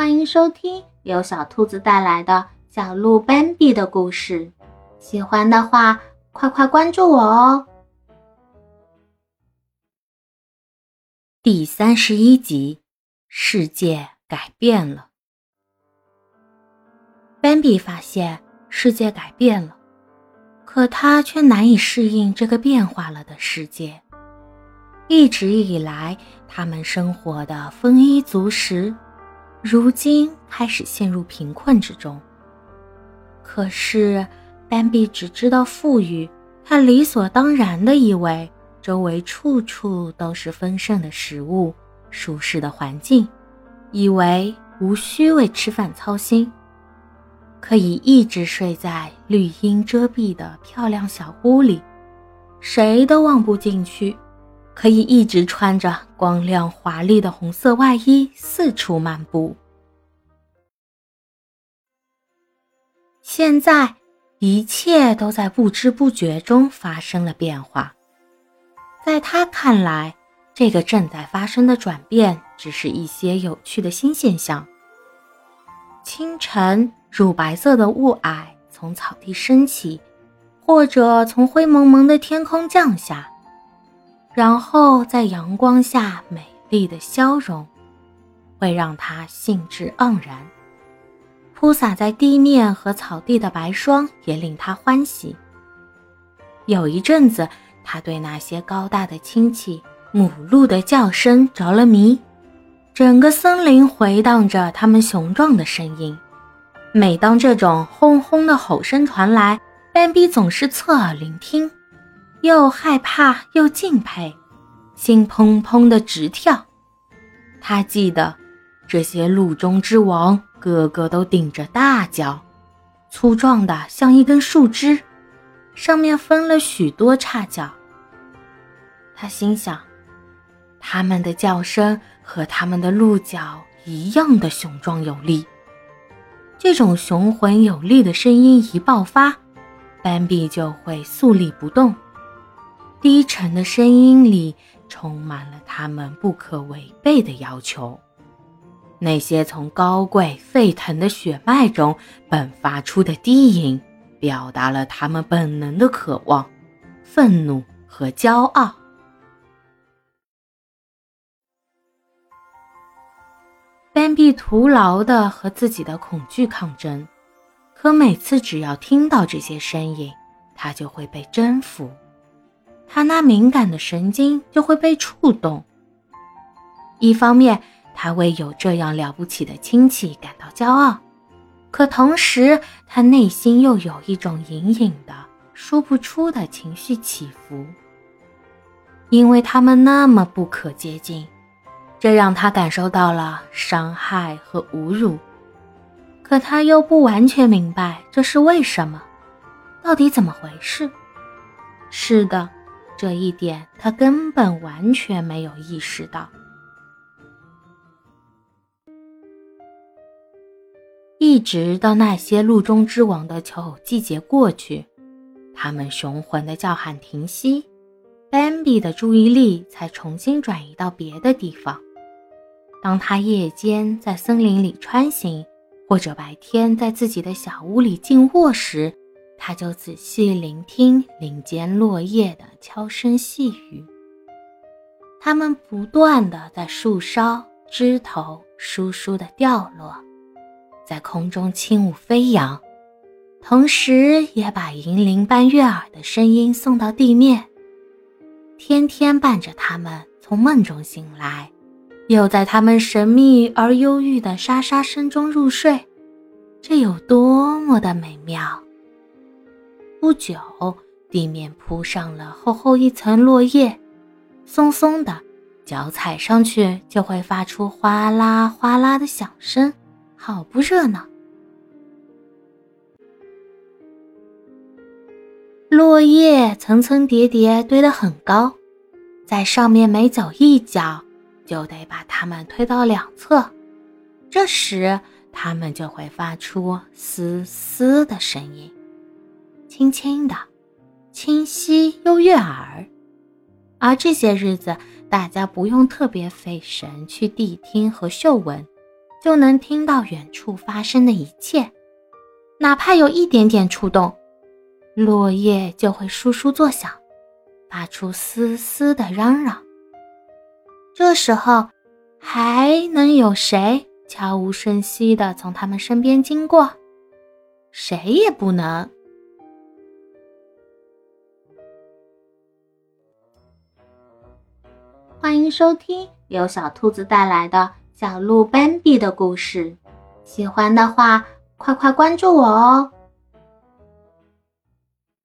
欢迎收听由小兔子带来的小鹿斑比的故事。喜欢的话，快快关注我哦！第三十一集，世界改变了。斑比发现世界改变了，可他却难以适应这个变化了的世界。一直以来，他们生活的丰衣足食。如今开始陷入贫困之中。可是，斑比只知道富裕，他理所当然的以为周围处处都是丰盛的食物、舒适的环境，以为无需为吃饭操心，可以一直睡在绿荫遮蔽的漂亮小屋里，谁都望不进去。可以一直穿着光亮华丽的红色外衣四处漫步。现在，一切都在不知不觉中发生了变化。在他看来，这个正在发生的转变只是一些有趣的新现象。清晨，乳白色的雾霭从草地升起，或者从灰蒙蒙的天空降下。然后在阳光下美丽的消融，会让他兴致盎然。铺洒在地面和草地的白霜也令他欢喜。有一阵子，他对那些高大的亲戚母鹿的叫声着了迷，整个森林回荡着它们雄壮的声音。每当这种轰轰的吼声传来，斑比总是侧耳聆听。又害怕又敬佩，心砰砰的直跳。他记得，这些鹿中之王个个都顶着大角，粗壮的像一根树枝，上面分了许多叉角。他心想，他们的叫声和他们的鹿角一样的雄壮有力。这种雄浑有力的声音一爆发，斑比就会肃立不动。低沉的声音里充满了他们不可违背的要求，那些从高贵沸腾的血脉中迸发出的低吟，表达了他们本能的渴望、愤怒和骄傲。斑比徒劳地和自己的恐惧抗争，可每次只要听到这些声音，他就会被征服。他那敏感的神经就会被触动。一方面，他为有这样了不起的亲戚感到骄傲，可同时，他内心又有一种隐隐的、说不出的情绪起伏。因为他们那么不可接近，这让他感受到了伤害和侮辱。可他又不完全明白这是为什么，到底怎么回事？是的。这一点他根本完全没有意识到。一直到那些鹿中之王的求偶季节过去，他们雄浑的叫喊停息，斑比的注意力才重新转移到别的地方。当他夜间在森林里穿行，或者白天在自己的小屋里静卧时，他就仔细聆听林间落叶的悄声细语，它们不断的在树梢、枝头疏疏的掉落，在空中轻舞飞扬，同时也把银铃般悦耳的声音送到地面，天天伴着他们从梦中醒来，又在他们神秘而忧郁的沙沙声中入睡，这有多么的美妙！不久，地面铺上了厚厚一层落叶，松松的，脚踩上去就会发出哗啦哗啦的响声，好不热闹。落叶层层叠叠堆得很高，在上面每走一脚，就得把它们推到两侧，这时它们就会发出嘶嘶的声音。轻轻的，清晰又悦耳。而这些日子，大家不用特别费神去谛听和嗅闻，就能听到远处发生的一切，哪怕有一点点触动，落叶就会簌簌作响，发出嘶嘶的嚷嚷。这时候，还能有谁悄无声息地从他们身边经过？谁也不能。欢迎收听由小兔子带来的小鹿斑比的故事。喜欢的话，快快关注我哦！